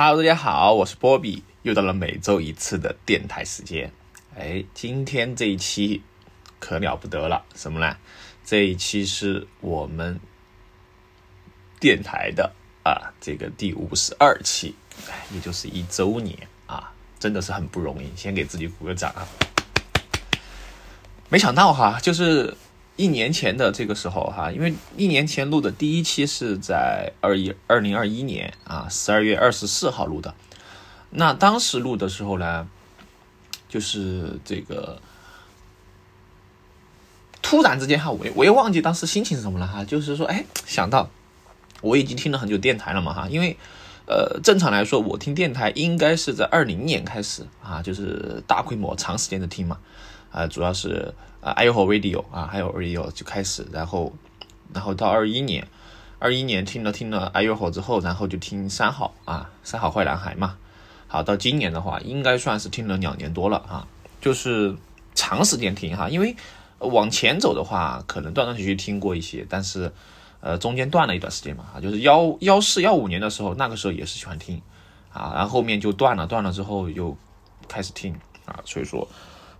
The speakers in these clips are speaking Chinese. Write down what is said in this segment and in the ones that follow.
Hello，大家好，我是波比，又到了每周一次的电台时间。哎，今天这一期可了不得了，什么呢？这一期是我们电台的啊，这个第五十二期，也就是一周年啊，真的是很不容易，先给自己鼓个掌啊！没想到哈，就是一年前的这个时候哈，因为一年前录的第一期是在二一二零二一年啊十二月二十四号录的，那当时录的时候呢，就是这个突然之间哈，我我也忘记当时心情是什么了哈，就是说哎想到我已经听了很久电台了嘛哈，因为呃正常来说我听电台应该是在二零年开始啊，就是大规模长时间的听嘛。啊，主要是啊，iHo Radio 啊，还有 Radio 就开始，然后，然后到二一年，二一年听了听了 iHo 之后，然后就听三好啊，三好坏男孩嘛。好，到今年的话，应该算是听了两年多了啊，就是长时间听哈，因为往前走的话，可能断断续续听过一些，但是呃，中间断了一段时间嘛，就是幺幺四幺五年的时候，那个时候也是喜欢听啊，然后后面就断了，断了之后又开始听啊，所以说，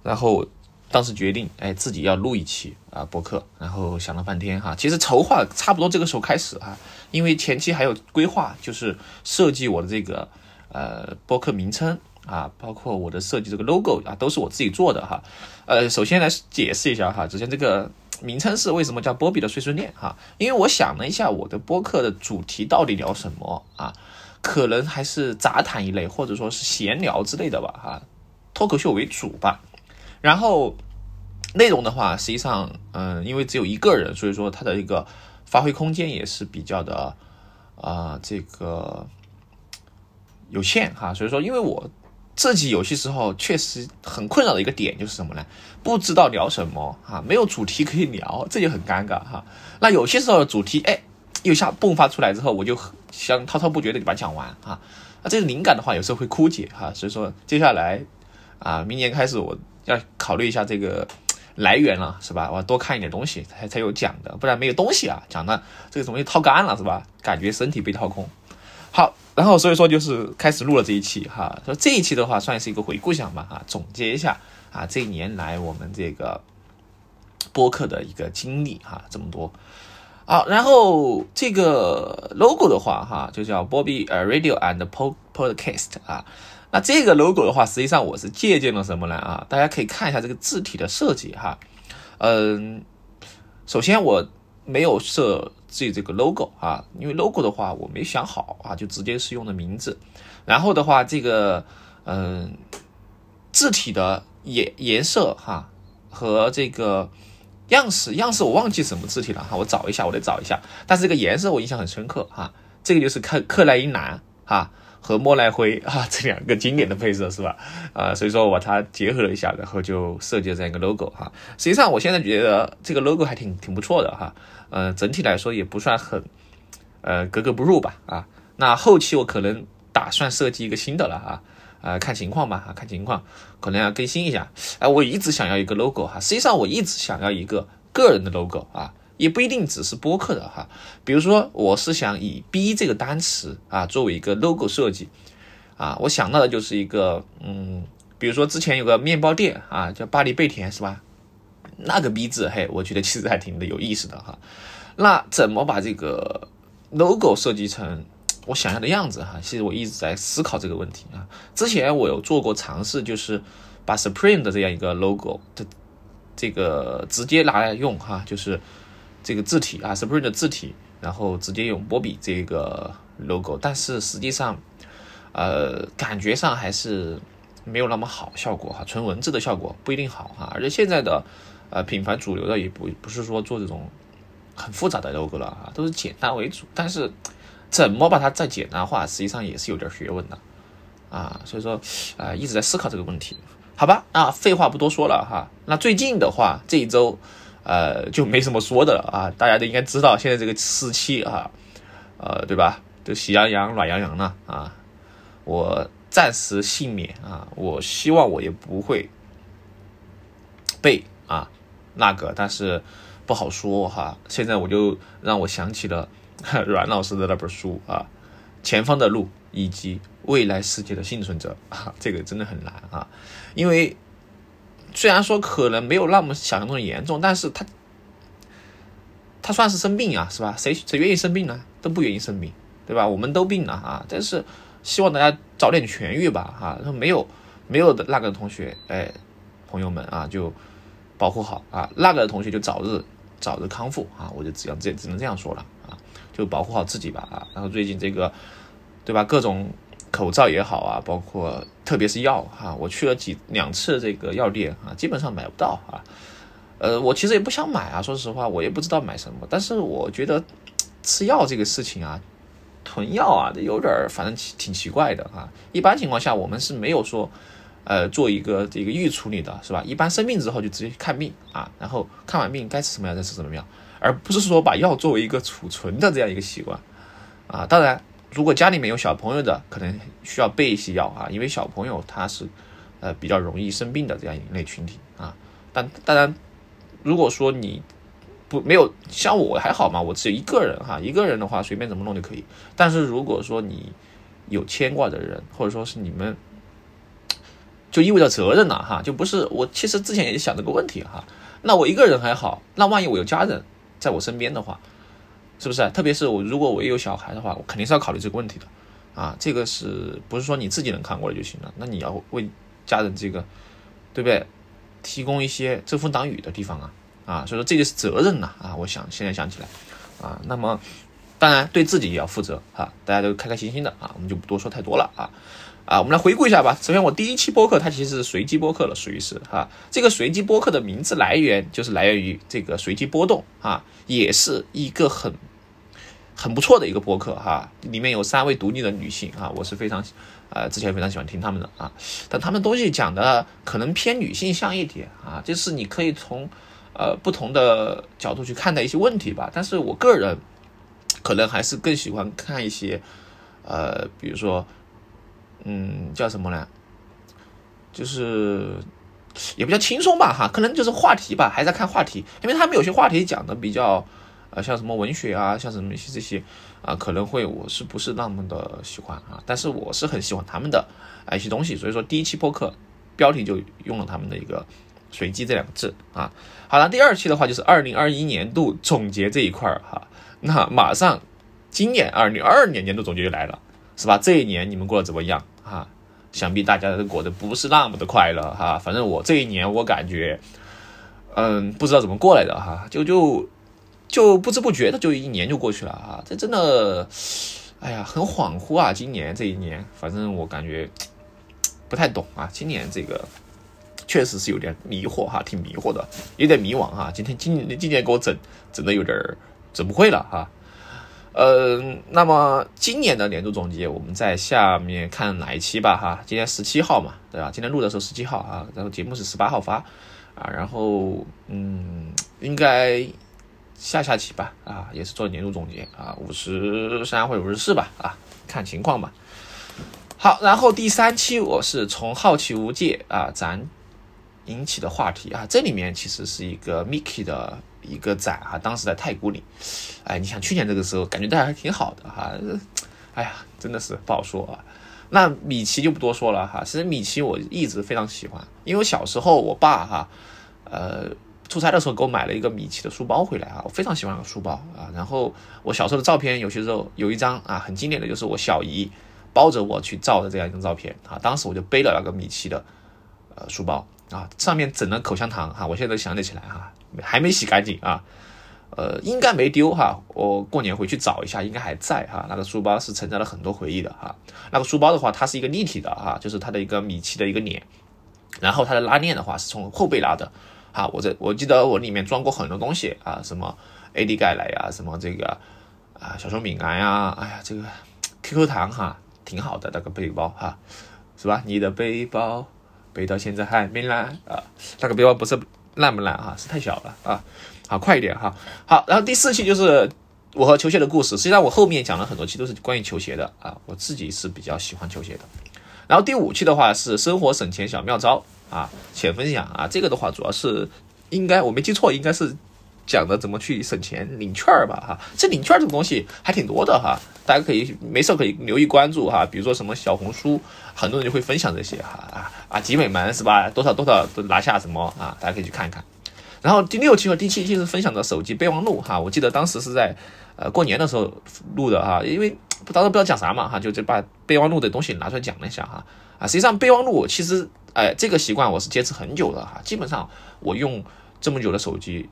然后。当时决定，哎，自己要录一期啊播客，然后想了半天哈，其实筹划差不多这个时候开始哈，因为前期还有规划，就是设计我的这个呃播客名称啊，包括我的设计这个 logo 啊，都是我自己做的哈。呃，首先来解释一下哈，首先这个名称是为什么叫波比的碎碎念哈，因为我想了一下我的播客的主题到底聊什么啊，可能还是杂谈一类，或者说是闲聊之类的吧哈，脱口秀为主吧。然后内容的话，实际上，嗯，因为只有一个人，所以说他的一个发挥空间也是比较的啊，这个有限哈。所以说，因为我自己有些时候确实很困扰的一个点就是什么呢？不知道聊什么哈，没有主题可以聊，这就很尴尬哈。那有些时候主题哎，一下迸发出来之后，我就想滔滔不绝的把它讲完啊。那这个灵感的话，有时候会枯竭哈。所以说，接下来啊，明年开始我。要考虑一下这个 来源了，是吧？我要多看一点东西才才有讲的，不然没有东西啊，讲的这个东西掏干了，是吧？感觉身体被掏空。好，然后所以说就是开始录了这一期哈，说这一期的话算是一个回顾项吧，哈，总结一下啊，这一年来我们这个 播客的一个经历哈，这么多。好，然后这个 logo 的话哈，就叫 Bobby 呃 Radio and Podcast 啊。那这个 logo 的话，实际上我是借鉴了什么呢？啊，大家可以看一下这个字体的设计哈。嗯，首先我没有设置这个 logo 啊，因为 logo 的话我没想好啊，就直接是用的名字。然后的话，这个嗯字体的颜颜色哈和这个样式样式我忘记什么字体了哈，我找一下，我得找一下。但是这个颜色我印象很深刻哈，这个就是克克莱因蓝哈。和莫奈灰啊，这两个经典的配色是吧？啊，所以说我把它结合了一下，然后就设计了这样一个 logo 哈。实际上，我现在觉得这个 logo 还挺挺不错的哈。呃，整体来说也不算很呃格格不入吧啊。那后期我可能打算设计一个新的了啊，啊，看情况吧啊，看情况，可能要更新一下。哎，我一直想要一个 logo 哈，实际上我一直想要一个个人的 logo 啊。也不一定只是播客的哈，比如说我是想以 “B” 这个单词啊作为一个 logo 设计啊，我想到的就是一个嗯，比如说之前有个面包店啊，叫巴黎贝甜是吧？那个 “B” 字，嘿，我觉得其实还挺的有意思的哈。那怎么把这个 logo 设计成我想要的样子哈？其实我一直在思考这个问题啊。之前我有做过尝试，就是把 Supreme 的这样一个 logo 的这个直接拿来用哈，就是。这个字体啊，Supreme 的字体，然后直接用波比这个 logo，但是实际上，呃，感觉上还是没有那么好效果哈，纯文字的效果不一定好哈。而且现在的呃品牌主流的也不不是说做这种很复杂的 logo 了啊，都是简单为主。但是怎么把它再简单化，实际上也是有点学问的啊。所以说啊，一直在思考这个问题。好吧，啊，废话不多说了哈。那最近的话，这一周。呃，就没什么说的了啊！大家都应该知道，现在这个时期啊，呃，对吧？都喜羊羊、暖洋洋了啊！我暂时幸免啊！我希望我也不会被啊那个，但是不好说哈。现在我就让我想起了阮老师的那本书啊，《前方的路》以及未来世界的幸存者啊，这个真的很难啊，因为虽然说可能没有那么想象中的严重，但是他他算是生病啊，是吧？谁谁愿意生病呢？都不愿意生病，对吧？我们都病了啊，但是希望大家早点痊愈吧，哈，没有没有的那个同学，哎，朋友们啊，就保护好啊，那个同学就早日早日康复啊，我就只要这只能这样说了啊，就保护好自己吧啊，然后最近这个。对吧？各种口罩也好啊，包括特别是药哈，我去了几两次这个药店啊，基本上买不到啊。呃，我其实也不想买啊，说实话，我也不知道买什么。但是我觉得吃药这个事情啊，囤药啊，这有点反正挺奇怪的啊。一般情况下，我们是没有说呃做一个这个预处理的，是吧？一般生病之后就直接看病啊，然后看完病该吃什么药再吃什么药，而不是说把药作为一个储存的这样一个习惯啊。当然。如果家里面有小朋友的，可能需要备一些药啊，因为小朋友他是，呃，比较容易生病的这样一类群体啊。但当然，如果说你不没有像我还好嘛，我只有一个人哈，一个人的话随便怎么弄就可以。但是如果说你有牵挂的人，或者说是你们，就意味着责任了哈，就不是我其实之前也想这个问题哈。那我一个人还好，那万一我有家人在我身边的话。是不是？特别是我，如果我也有小孩的话，我肯定是要考虑这个问题的，啊，这个是不是说你自己能看过来就行了？那你要为家人这个，对不对？提供一些遮风挡雨的地方啊，啊，所以说这个是责任呐，啊，我想现在想起来，啊，那么当然对自己也要负责啊，大家都开开心心的啊，我们就不多说太多了啊。啊，我们来回顾一下吧。首先，我第一期播客它其实是随机播客了，属于是哈。这个随机播客的名字来源就是来源于这个随机波动啊，也是一个很很不错的一个播客哈。里面有三位独立的女性啊，我是非常呃之前非常喜欢听他们的啊。但他们东西讲的可能偏女性向一点啊，就是你可以从呃不同的角度去看待一些问题吧。但是我个人可能还是更喜欢看一些呃，比如说。嗯，叫什么呢？就是也比较轻松吧，哈，可能就是话题吧，还在看话题，因为他们有些话题讲的比较，呃，像什么文学啊，像什么一些这些啊，可能会我是不是那么的喜欢啊？但是我是很喜欢他们的啊一些东西，所以说第一期播客标题就用了他们的一个“随机”这两个字啊。好了，第二期的话就是二零二一年度总结这一块儿哈，那马上今年二零二二年年度总结就来了。是吧？这一年你们过得怎么样啊？想必大家都过得不是那么的快乐哈。反正我这一年我感觉，嗯，不知道怎么过来的哈，就就就不知不觉的就一年就过去了啊。这真的，哎呀，很恍惚啊。今年这一年，反正我感觉不太懂啊。今年这个确实是有点迷惑哈，挺迷惑的，有点迷惘哈。今天今今年给我整整的有点整不会了哈。嗯，那么今年的年度总结，我们在下面看哪一期吧哈。今天十七号嘛，对吧？今天录的时候十七号啊，然后节目是十八号发啊，然后嗯，应该下下期吧啊，也是做年度总结啊，五十三或者五十四吧啊，看情况吧。好，然后第三期我是从好奇无界啊咱引起的话题啊，这里面其实是一个 Miki 的。一个展啊，当时在太古里，哎，你想去年这个时候感觉大家还挺好的哈，哎呀，真的是不好说啊。那米奇就不多说了哈，其实米奇我一直非常喜欢，因为小时候我爸哈，呃，出差的时候给我买了一个米奇的书包回来啊，我非常喜欢那个书包啊。然后我小时候的照片，有些时候有一张啊，很经典的就是我小姨包着我去照的这样一张照片啊，当时我就背了那个米奇的呃书包啊，上面整了口香糖哈，我现在都想得起来哈。还没洗干净啊，呃，应该没丢哈。我过年回去找一下，应该还在哈。那个书包是承载了很多回忆的哈。那个书包的话，它是一个立体的哈，就是它的一个米奇的一个脸，然后它的拉链的话是从后背拉的啊。我这我记得我里面装过很多东西啊，什么 AD 钙奶呀，什么这个啊小熊饼干呀，哎呀这个 QQ 糖哈，挺好的那个背包哈，是吧？你的背包背到现在还没烂啊？那个背包不是。烂不烂哈？是太小了啊！好，快一点哈。好，然后第四期就是我和球鞋的故事。实际上我后面讲了很多期都是关于球鞋的啊，我自己是比较喜欢球鞋的。然后第五期的话是生活省钱小妙招啊，浅分享啊。这个的话主要是应该我没记错，应该是讲的怎么去省钱领券儿吧哈，这领券儿这个东西还挺多的哈，大家可以没事可以留意关注哈，比如说什么小红书，很多人就会分享这些哈啊啊集美门是吧？多少多少都拿下什么啊？大家可以去看一看。然后第六期和第七期是分享的手机备忘录哈，我记得当时是在呃过年的时候录的哈，因为当时不知道讲啥嘛哈，就就把备忘录的东西拿出来讲了一下哈啊，实际上备忘录其实哎这个习惯我是坚持很久的哈，基本上我用这么久的手机。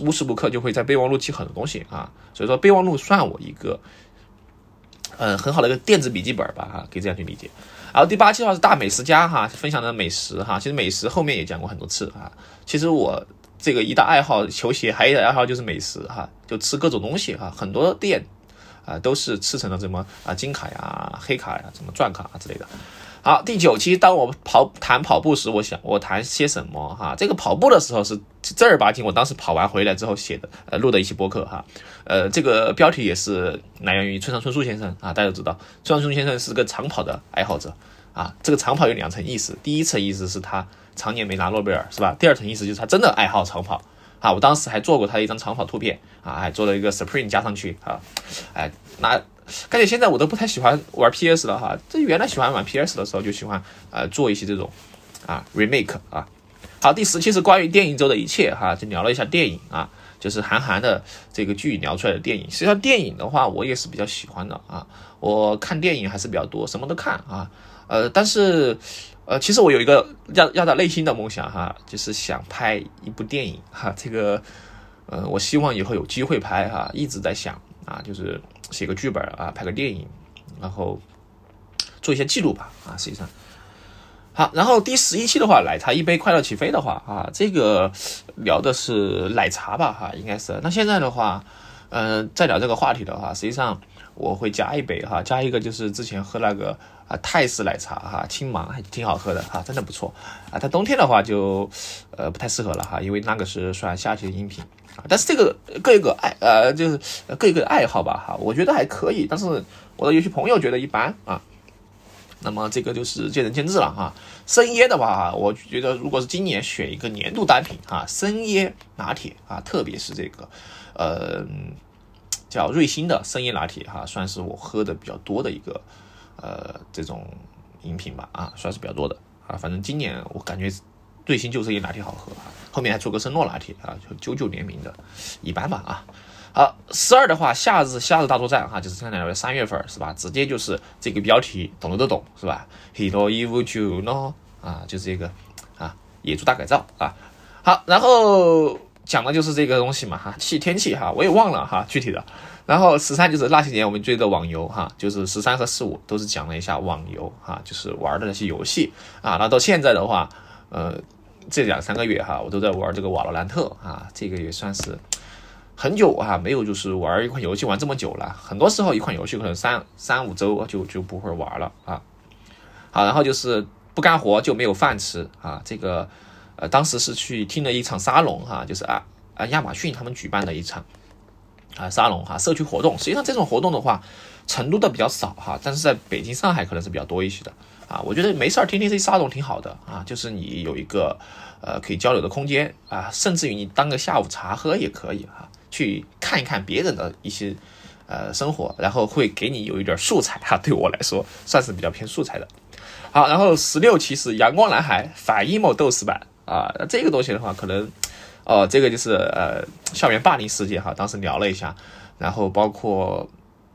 无时无刻就会在备忘录记很多东西啊，所以说备忘录算我一个，嗯，很好的一个电子笔记本吧，哈，可以这样去理解。然后第八期的话是大美食家哈，分享的美食哈，其实美食后面也讲过很多次啊。其实我这个一大爱好球鞋，还有一大爱好就是美食哈，就吃各种东西哈，很多店啊都是吃成了什么啊金卡呀、黑卡呀、什么钻卡之类的。好，第九期，当我跑谈跑步时，我想我谈些什么哈？这个跑步的时候是正儿八经，我当时跑完回来之后写的，呃，录的一期播客哈。呃，这个标题也是来源于村上春树先生啊，大家都知道，村上春树先生是个长跑的爱好者啊。这个长跑有两层意思，第一层意思是他常年没拿诺贝尔是吧？第二层意思就是他真的爱好长跑啊。我当时还做过他的一张长跑图片啊，还做了一个 Supreme 加上去啊，哎，那。感觉现在我都不太喜欢玩 PS 了哈，这原来喜欢玩 PS 的时候就喜欢呃做一些这种啊 remake 啊。好，第十期是关于电影周的一切哈，就聊了一下电影啊，就是韩寒的这个剧聊出来的电影。实际上电影的话，我也是比较喜欢的啊，我看电影还是比较多，什么都看啊。呃，但是呃，其实我有一个压压在内心的梦想哈，就是想拍一部电影哈，这个呃，我希望以后有机会拍哈，一直在想啊，就是。写个剧本啊，拍个电影，然后做一些记录吧啊，实际上好。然后第十一期的话，奶茶一杯，快乐起飞的话啊，这个聊的是奶茶吧哈，应该是。那现在的话，嗯，再聊这个话题的话，实际上我会加一杯哈，加一个就是之前喝那个啊泰式奶茶哈，青芒还挺好喝的哈，真的不错啊。它冬天的话就呃不太适合了哈，因为那个是算夏季的饮品啊。但是这个各一个爱，呃，就是各一个爱好吧，哈，我觉得还可以。但是我的有些朋友觉得一般啊，那么这个就是见仁见智了哈。生椰的话，我觉得如果是今年选一个年度单品哈，生椰拿铁啊，特别是这个，呃，叫瑞幸的生椰拿铁哈，算是我喝的比较多的一个，呃，这种饮品吧，啊，算是比较多的啊。反正今年我感觉。瑞幸就是一拿铁好喝啊，后面还出个生诺拿铁啊，就九九联名的，一般吧啊。好，十二的话，夏日夏日大作战哈，就是现在三月份是吧？直接就是这个标题，懂的都懂是吧？Hero Evil Juno 啊，就是这个啊，野猪大改造啊。好，然后讲的就是这个东西嘛哈，气天气哈，我也忘了哈具体的。然后十三就是那些年我们追的网游哈，就是十三和十五都是讲了一下网游哈，就是玩的那些游戏啊。那到现在的话，呃。这两三个月哈，我都在玩这个瓦罗兰特啊，这个也算是很久哈，没有就是玩一款游戏玩这么久了。很多时候一款游戏可能三三五周就就不会玩了啊。好，然后就是不干活就没有饭吃啊。这个呃，当时是去听了一场沙龙哈，就是啊啊亚马逊他们举办的一场啊沙龙哈，社区活动。实际上这种活动的话，成都的比较少哈，但是在北京、上海可能是比较多一些的。啊，我觉得没事儿听听这沙龙挺好的啊，就是你有一个呃可以交流的空间啊，甚至于你当个下午茶喝也可以哈，去看一看别人的一些呃生活，然后会给你有一点素材哈。对我来说算是比较偏素材的。好，然后十六期是阳光男孩反 emo 斗士版啊，那这个东西的话可能哦，这个就是呃校园霸凌事件哈，当时聊了一下，然后包括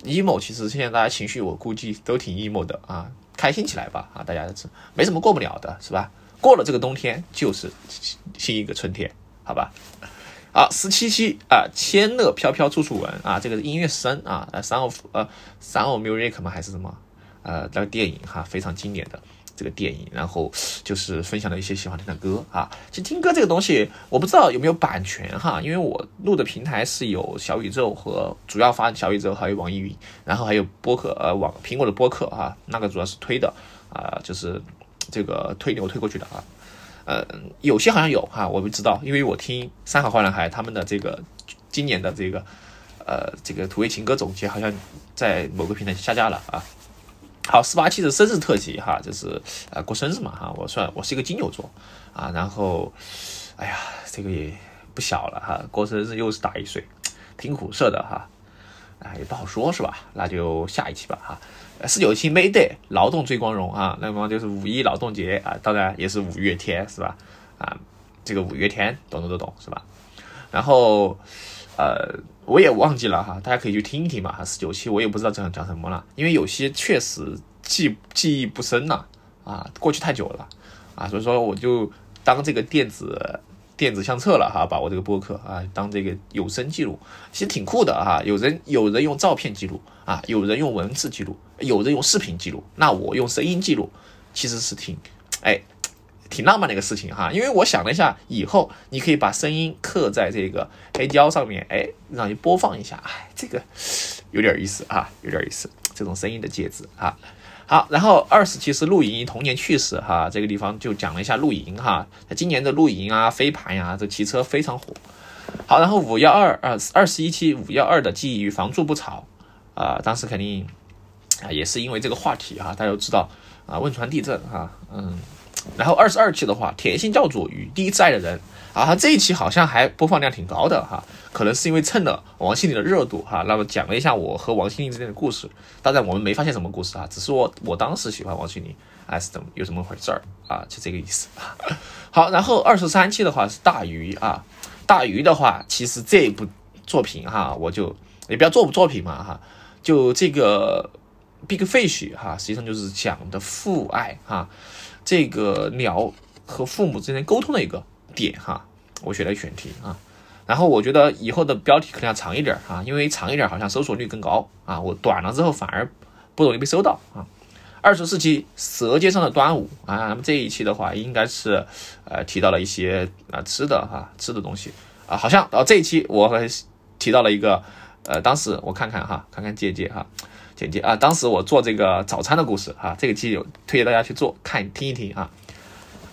emo，其实现在大家情绪我估计都挺 emo 的啊。开心起来吧啊！大家是没什么过不了的，是吧？过了这个冬天就是新一个春天，好吧？好，十七期啊，千乐飘飘处处闻啊，这个音乐声啊，呃，sound 呃，Sound Music 吗？还是什么？呃，那个电影哈，非常经典的。这个电影，然后就是分享了一些喜欢听的歌啊。其实听歌这个东西，我不知道有没有版权哈，因为我录的平台是有小宇宙和主要发小宇宙，还有网易云，然后还有播客呃网苹果的播客哈，那个主要是推的啊，就是这个推流推过去的啊。呃，有些好像有哈，我不知道，因为我听三好坏男孩他们的这个今年的这个呃这个土味情歌总结，好像在某个平台下架了啊。好，十八期的生日特辑哈，就是呃过生日嘛哈，我算我是一个金牛座啊，然后哎呀，这个也不小了哈，过生日又是大一岁，挺苦涩的哈，啊也不好说是吧？那就下一期吧哈。四九七 May Day 劳动最光荣啊，那么就是五一劳动节啊，当然也是五月天是吧？啊，这个五月天懂懂都懂是吧？然后呃我也忘记了哈，大家可以去听一听吧哈。四九七我也不知道这讲什么了，因为有些确实记记忆不深了啊，过去太久了啊，所以说我就当这个电子。电子相册了哈，把我这个播客啊当这个有声记录，其实挺酷的哈。有人有人用照片记录啊，有人用文字记录，有人用视频记录，那我用声音记录，其实是挺哎挺浪漫的一个事情哈。因为我想了一下，以后你可以把声音刻在这个黑胶上面，哎，让你播放一下，哎，这个有点意思啊，有点意思，这种声音的介质啊。好，然后二十期是露营童年趣事哈，这个地方就讲了一下露营哈。今年的露营啊、飞盘呀、这骑车非常火。好，然后五幺二二二十一期五幺二的记忆与房住不炒啊，当时肯定啊也是因为这个话题哈，大家都知道啊汶川地震哈，嗯。然后二十二期的话，甜心教主与第一次爱的人啊，这一期好像还播放量挺高的哈，可能是因为蹭了王心凌的热度哈。那么讲了一下我和王心凌之间的故事，当然我们没发现什么故事啊，只是我我当时喜欢王心凌，还是怎么有什么回事儿啊，就这个意思。好，然后二十三期的话是大鱼啊，大鱼的话其实这部作品哈，我就也不要作不作品嘛哈，就这个 Big Fish 哈，实际上就是讲的父爱哈。这个鸟和父母之间沟通的一个点哈，我选了选题啊，然后我觉得以后的标题可能要长一点啊，因为长一点好像搜索率更高啊，我短了之后反而不容易被搜到啊。二十四期《舌尖上的端午》啊，那么这一期的话应该是呃提到了一些啊吃的哈吃的东西啊，好像啊这一期我还提到了一个呃，当时我看看哈，看看姐姐哈。简介啊，当时我做这个早餐的故事啊，这个期有推荐大家去做看听一听啊。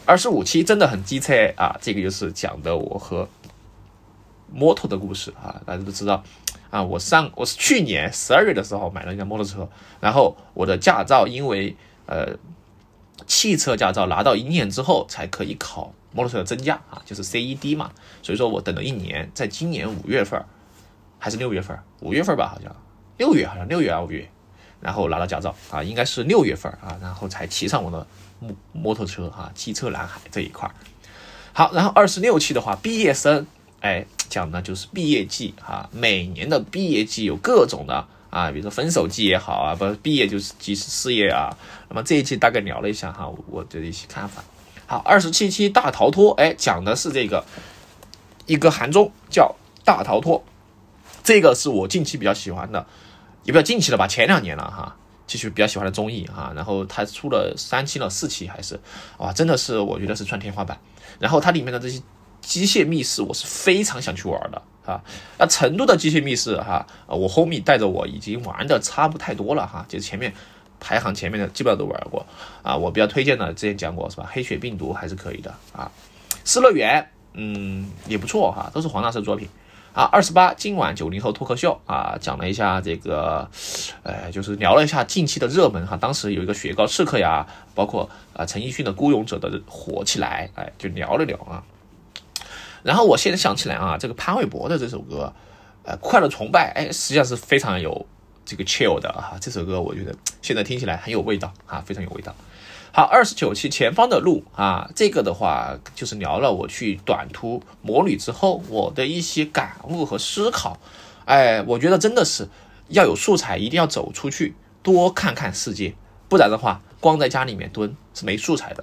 二十五期真的很机车啊，这个就是讲的我和摩托的故事啊，大家都知道啊，我上我是去年十二月的时候买了一辆摩托车，然后我的驾照因为呃汽车驾照拿到一年之后才可以考摩托车的真驾啊，就是 CED 嘛，所以说我等了一年，在今年五月份还是六月份，五月份吧好像六月好像六月啊五月。然后拿到驾照啊，应该是六月份啊，然后才骑上我的摩摩托车啊，机车南海这一块。好，然后二十六期的话，毕业生，哎，讲的就是毕业季啊，每年的毕业季有各种的啊，比如说分手季也好啊，不毕业就是即是事业啊。那么这一期大概聊了一下哈，我的一些看法。好，二十七期大逃脱，哎，讲的是这个一个韩综叫大逃脱，这个是我近期比较喜欢的。也比较近期了吧，前两年了哈，继续比较喜欢的综艺哈，然后它出了三期了，四期还是哇，真的是我觉得是穿天花板。然后它里面的这些机械密室，我是非常想去玩的啊。那成都的机械密室哈，我 homie 带着我已经玩的差不太多了哈，就是前面排行前面的基本上都玩过啊。我比较推荐的，之前讲过是吧？黑血病毒还是可以的啊。失乐园嗯也不错哈，都是黄大师作品。啊，二十八，今晚九零后脱口秀啊，讲了一下这个，呃，就是聊了一下近期的热门哈。当时有一个雪糕刺客呀，包括啊陈奕迅的孤勇者的火起来，哎，就聊了聊啊。然后我现在想起来啊，这个潘玮柏的这首歌，呃，快乐崇拜，哎，实际上是非常有这个 chill 的啊。这首歌我觉得现在听起来很有味道啊，非常有味道。好，二十九期前方的路啊，这个的话就是聊了我去短途摩旅之后我的一些感悟和思考。哎，我觉得真的是要有素材，一定要走出去，多看看世界，不然的话，光在家里面蹲是没素材的。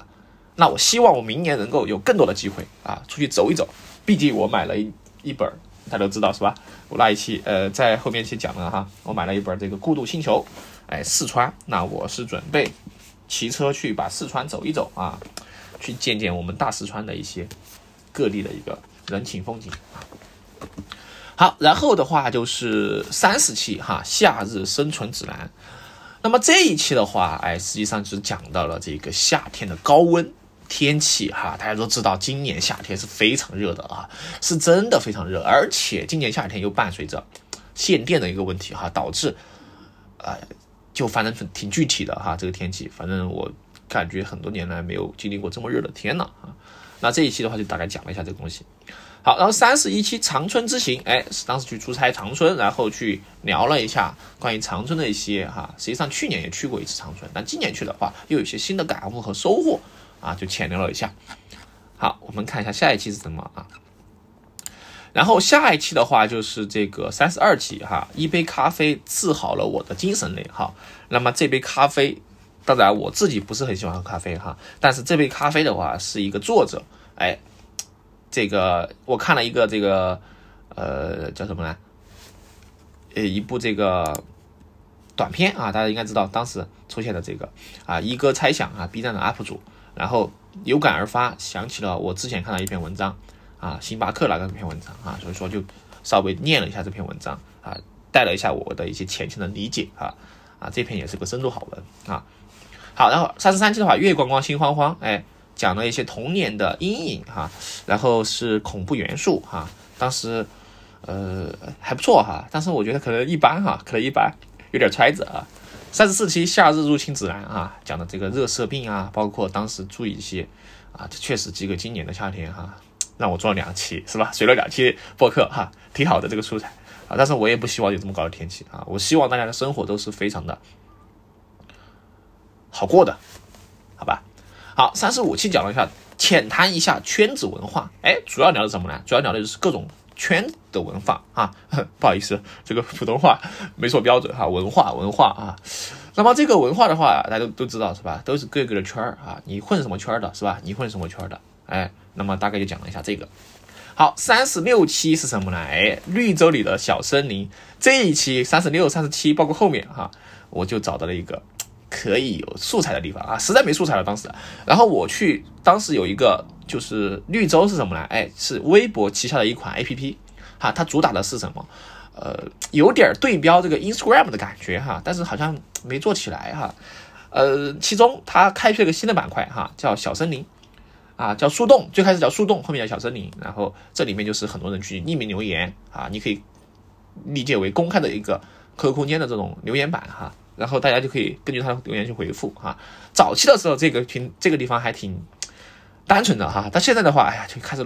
那我希望我明年能够有更多的机会啊，出去走一走。毕竟我买了一一本，大家都知道是吧？我那一期呃在后面去讲了哈，我买了一本这个《孤独星球》，哎，四川，那我是准备。骑车去把四川走一走啊，去见见我们大四川的一些各地的一个人情风景啊。好，然后的话就是三十期哈，夏日生存指南。那么这一期的话，哎，实际上是讲到了这个夏天的高温天气哈。大家都知道，今年夏天是非常热的啊，是真的非常热，而且今年夏天又伴随着限电的一个问题哈，导致呃。就反正挺具体的哈，这个天气，反正我感觉很多年来没有经历过这么热的天了啊。那这一期的话就大概讲了一下这个东西。好，然后三十一期长春之行，哎，是当时去出差长春，然后去聊了一下关于长春的一些哈，实际上去年也去过一次长春，但今年去的话又有一些新的感悟和收获啊，就浅聊了一下。好，我们看一下下一期是什么啊？然后下一期的话就是这个三十二期哈，一杯咖啡治好了我的精神内耗。那么这杯咖啡，当然我自己不是很喜欢喝咖啡哈，但是这杯咖啡的话是一个作者，哎。这个我看了一个这个呃叫什么呢？呃，一部这个短片啊，大家应该知道，当时出现的这个啊一哥猜想啊，B 站的 UP 主，然后有感而发，想起了我之前看到一篇文章啊，星巴克那个篇文章啊，所以说就稍微念了一下这篇文章啊，带了一下我的一些浅浅的理解啊啊，这篇也是个深度好文啊。好，然后三十三期的话，月光光心慌慌，哎。讲了一些童年的阴影哈，然后是恐怖元素哈，当时呃还不错哈，但是我觉得可能一般哈，可能一般，有点揣子啊。三十四期夏日入侵指南啊，讲的这个热射病啊，包括当时注意一些啊，这确实几个今年的夏天哈，让我做了两期是吧？水了两期播客哈，挺好的这个素材啊，但是我也不希望有这么高的天气啊，我希望大家的生活都是非常的好过的，好吧？好，三十五期讲了一下，浅谈一下圈子文化。哎，主要聊的什么呢？主要聊的就是各种圈的文化啊。不好意思，这个普通话没说标准哈。文化，文化啊。那么这个文化的话，大家都都知道是吧？都是各个的圈儿啊。你混什么圈的，是吧？你混什么圈的？哎，那么大概就讲了一下这个。好，三十六期是什么呢？哎，绿洲里的小森林。这一期三十六、三十七，包括后面哈，我就找到了一个。可以有素材的地方啊，实在没素材了当时。然后我去，当时有一个就是绿洲是什么呢？哎，是微博旗下的一款 A P P，哈，它主打的是什么？呃，有点对标这个 Instagram 的感觉哈，但是好像没做起来哈。呃，其中它开辟了一个新的板块哈，叫小森林，啊，叫树洞，最开始叫树洞，后面叫小森林。然后这里面就是很多人去匿名留言啊，你可以理解为公开的一个 QQ 空间的这种留言板哈。然后大家就可以根据他的留言去回复哈。早期的时候，这个群这个地方还挺单纯的哈，但现在的话，哎呀，就开始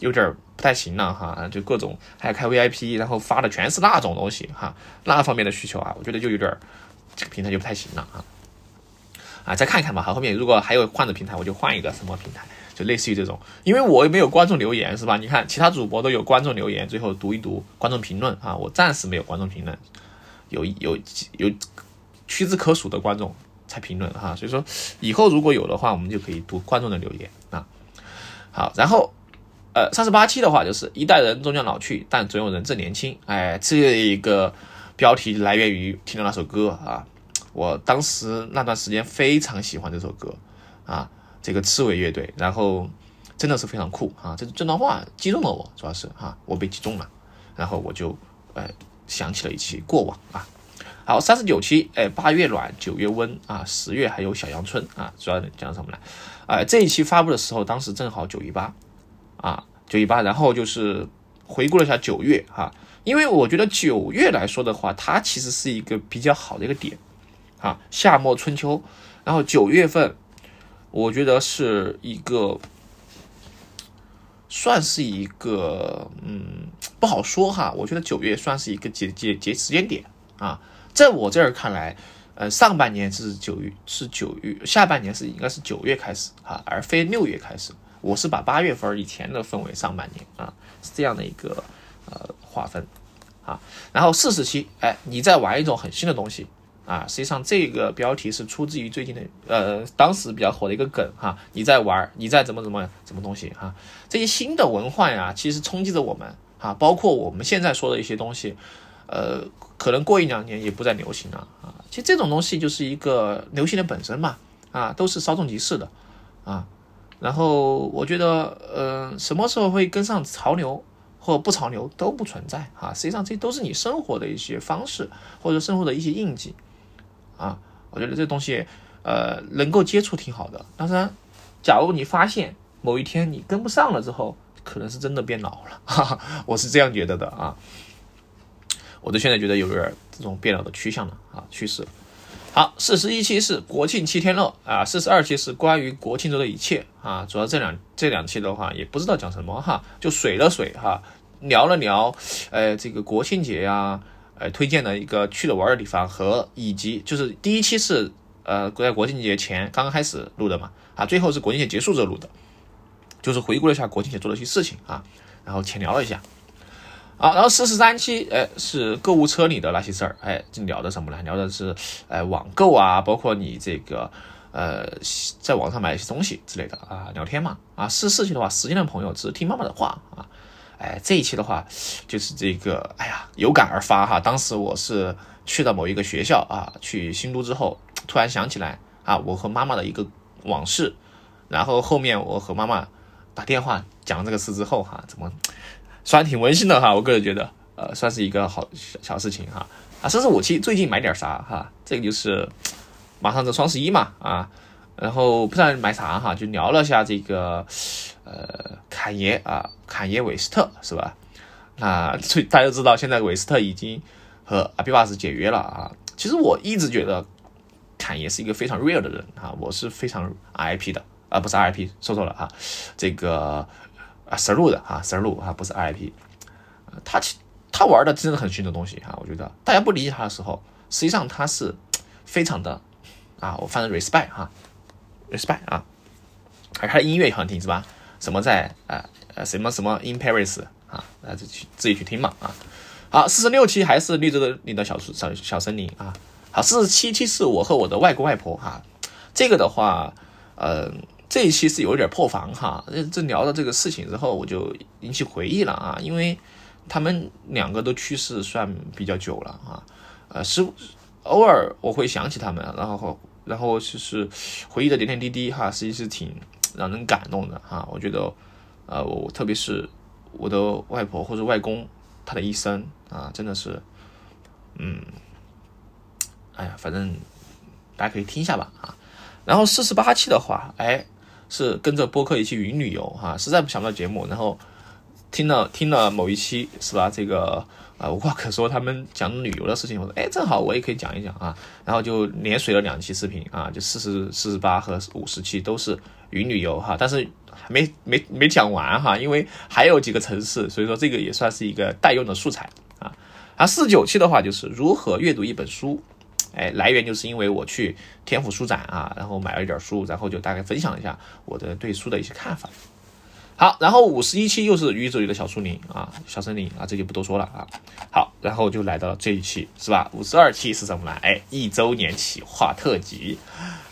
有点不太行了哈，就各种还要开 VIP，然后发的全是那种东西哈，那方面的需求啊，我觉得就有点这个平台就不太行了啊。啊，再看看吧，好，后面如果还有换的平台，我就换一个什么平台，就类似于这种，因为我也没有观众留言是吧？你看其他主播都有观众留言，最后读一读观众评论啊，我暂时没有观众评论，有有有。屈指可数的观众才评论哈，所以说以后如果有的话，我们就可以读观众的留言啊。好，然后呃，三十八期的话就是一代人终将老去，但总有人正年轻。哎，这一个标题来源于听了那首歌啊，我当时那段时间非常喜欢这首歌啊，这个刺猬乐队，然后真的是非常酷啊，这这段话击中了我，主要是哈，我被击中了，然后我就呃想起了一期过往啊。好，三十九期，哎，八月暖，九月温啊，十月还有小阳春啊，主要讲什么呢？哎，这一期发布的时候，当时正好九一八啊，九一八，然后就是回顾了一下九月哈，因为我觉得九月来说的话，它其实是一个比较好的一个点啊，夏末春秋，然后九月份，我觉得是一个算是一个嗯不好说哈，我觉得九月算是一个节节节时间点啊。在我这儿看来，呃，上半年是九月，是九月，下半年是应该是九月开始啊，而非六月开始。我是把八月份以前的分为上半年啊，是这样的一个呃划分啊。然后四十期，哎，你在玩一种很新的东西啊。实际上这个标题是出自于最近的呃当时比较火的一个梗哈。你在玩，你在怎么怎么什么东西哈？这些新的文化呀，其实冲击着我们啊，包括我们现在说的一些东西。呃，可能过一两年也不再流行了啊。其实这种东西就是一个流行的本身嘛，啊，都是稍纵即逝的啊。然后我觉得，呃，什么时候会跟上潮流或不潮流都不存在啊。实际上，这都是你生活的一些方式或者生活的一些印记啊。我觉得这东西，呃，能够接触挺好的。当然，假如你发现某一天你跟不上了之后，可能是真的变老了，哈哈，我是这样觉得的啊。我都现在觉得有点这种变老的趋向了啊趋势。好，四十一期是国庆七天乐啊，四十二期是关于国庆中的一切啊。主要这两这两期的话，也不知道讲什么哈，就水了水哈，聊了聊，呃，这个国庆节呀，呃，推荐的一个去了玩的地方和以及就是第一期是呃在国庆节前刚刚开始录的嘛啊，最后是国庆节结束之后录的，就是回顾了一下国庆节做的一些事情啊，然后浅聊了一下。啊，然后四十三期，哎，是购物车里的那些事儿，哎，这聊的什么呢？聊的是，哎，网购啊，包括你这个，呃，在网上买一些东西之类的啊，聊天嘛。啊，四十四期的话，时间的朋友只是听妈妈的话啊，哎，这一期的话，就是这个，哎呀，有感而发哈。当时我是去到某一个学校啊，去新都之后，突然想起来啊，我和妈妈的一个往事，然后后面我和妈妈打电话讲这个事之后哈，怎么？算挺温馨的哈，我个人觉得，呃，算是一个好小小事情哈。啊，甚至我其实最近买点啥哈，这个就是马上这双十一嘛啊，然后不知道买啥哈，就聊了下这个呃侃爷啊，侃爷韦斯特是吧？那 所以大家都知道，现在韦斯特已经和阿比巴斯解约了啊。其实我一直觉得侃爷是一个非常 real 的人啊，我是非常 RIP 的啊，不是 RIP 说错了哈，这个。啊，十路的啊，十路啊，不是 RIP，他其他玩的真的很新的东西哈，我觉得大家不理解他的时候，实际上他是非常的啊，我反正 respect 哈，respect 啊，而他的音乐也很听是吧？什么在啊呃什么什么 in Paris 啊，那就去自己去听嘛啊。好，四十六期还是绿洲的你的小小小森林啊。好，四十七期是我和我的外公外婆哈，这个的话，嗯。这一期是有点破防哈，这聊到这个事情之后，我就引起回忆了啊，因为他们两个都去世算比较久了啊，呃，是偶尔我会想起他们，然后然后就是回忆的点点滴滴哈，实际是挺让人感动的哈。我觉得，呃，我特别是我的外婆或者外公，他的一生啊，真的是，嗯，哎呀，反正大家可以听一下吧啊。然后四十八期的话，哎。是跟着播客一起云旅游哈，实在不想到节目，然后听了听了某一期是吧？这个啊无话可说，他们讲旅游的事情，我说哎，正好我也可以讲一讲啊，然后就连随了两期视频啊，就四十四十八和五十期都是云旅游哈，但是还没没没讲完哈，因为还有几个城市，所以说这个也算是一个待用的素材啊。啊，四九期的话就是如何阅读一本书。哎，来源就是因为我去天府书展啊，然后买了一点书，然后就大概分享一下我的对书的一些看法。好，然后五十一期又是宇宙里的小树林啊，小森林啊，这就不多说了啊。好，然后就来到了这一期是吧？五十二期是什么呢？哎，一周年企划特辑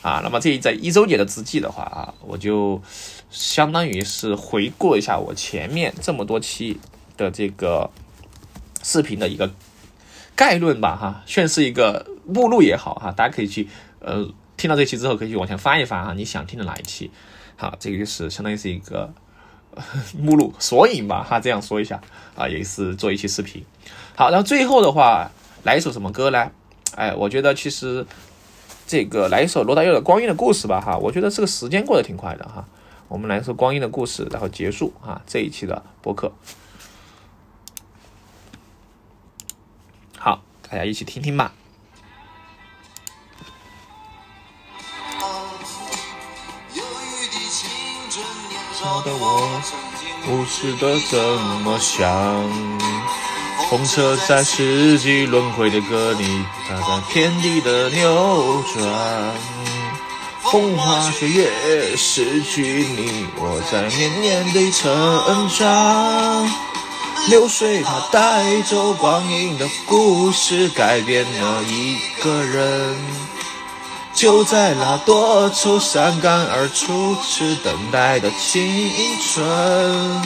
啊。那么这在一周年的之际的话啊，我就相当于是回顾一下我前面这么多期的这个视频的一个概论吧哈，算是一个。目录也好哈，大家可以去呃听到这期之后可以去往前翻一翻哈，你想听的哪一期？好，这个就是相当于是一个 目录索引吧哈，这样说一下啊，也是做一期视频。好，然后最后的话来一首什么歌呢？哎，我觉得其实这个来一首罗大佑的《光阴的故事》吧哈，我觉得这个时间过得挺快的哈。我们来一首《光阴的故事》，然后结束啊这一期的播客。好，大家一起听听吧。的我，无知的怎么想？风车在四季轮回的歌里，它在天地的扭转。风花雪月，失去你，我在年年的成长。流水它带走光阴的故事，改变了一个人。就在那多愁善感而初次等待的青春，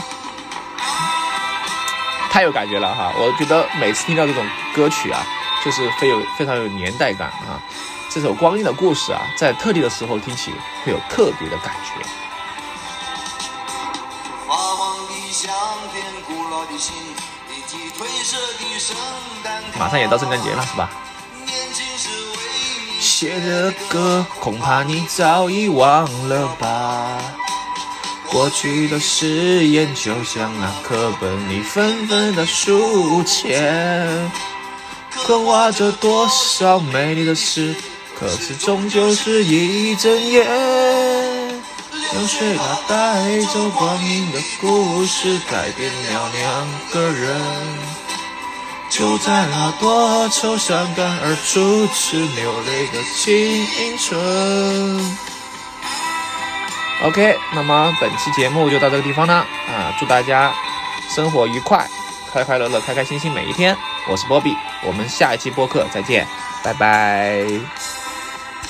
太有感觉了哈！我觉得每次听到这种歌曲啊，就是非有非常有年代感啊。这首《光阴的故事》啊，在特定的时候听起会有特别的感觉。马上也到圣诞节了，是吧？写的歌，恐怕你早已忘了吧。过去的誓言，就像那课本里纷纷的书签，刻画着多少美丽的诗，可是终究是一阵烟，流水它带走光阴的故事，改变了两个人。就在那多愁善感而初次流泪的青春。OK，那么本期节目就到这个地方了啊！祝大家生活愉快，快快乐乐，开开心心每一天。我是波比，我们下一期播客再见，拜拜。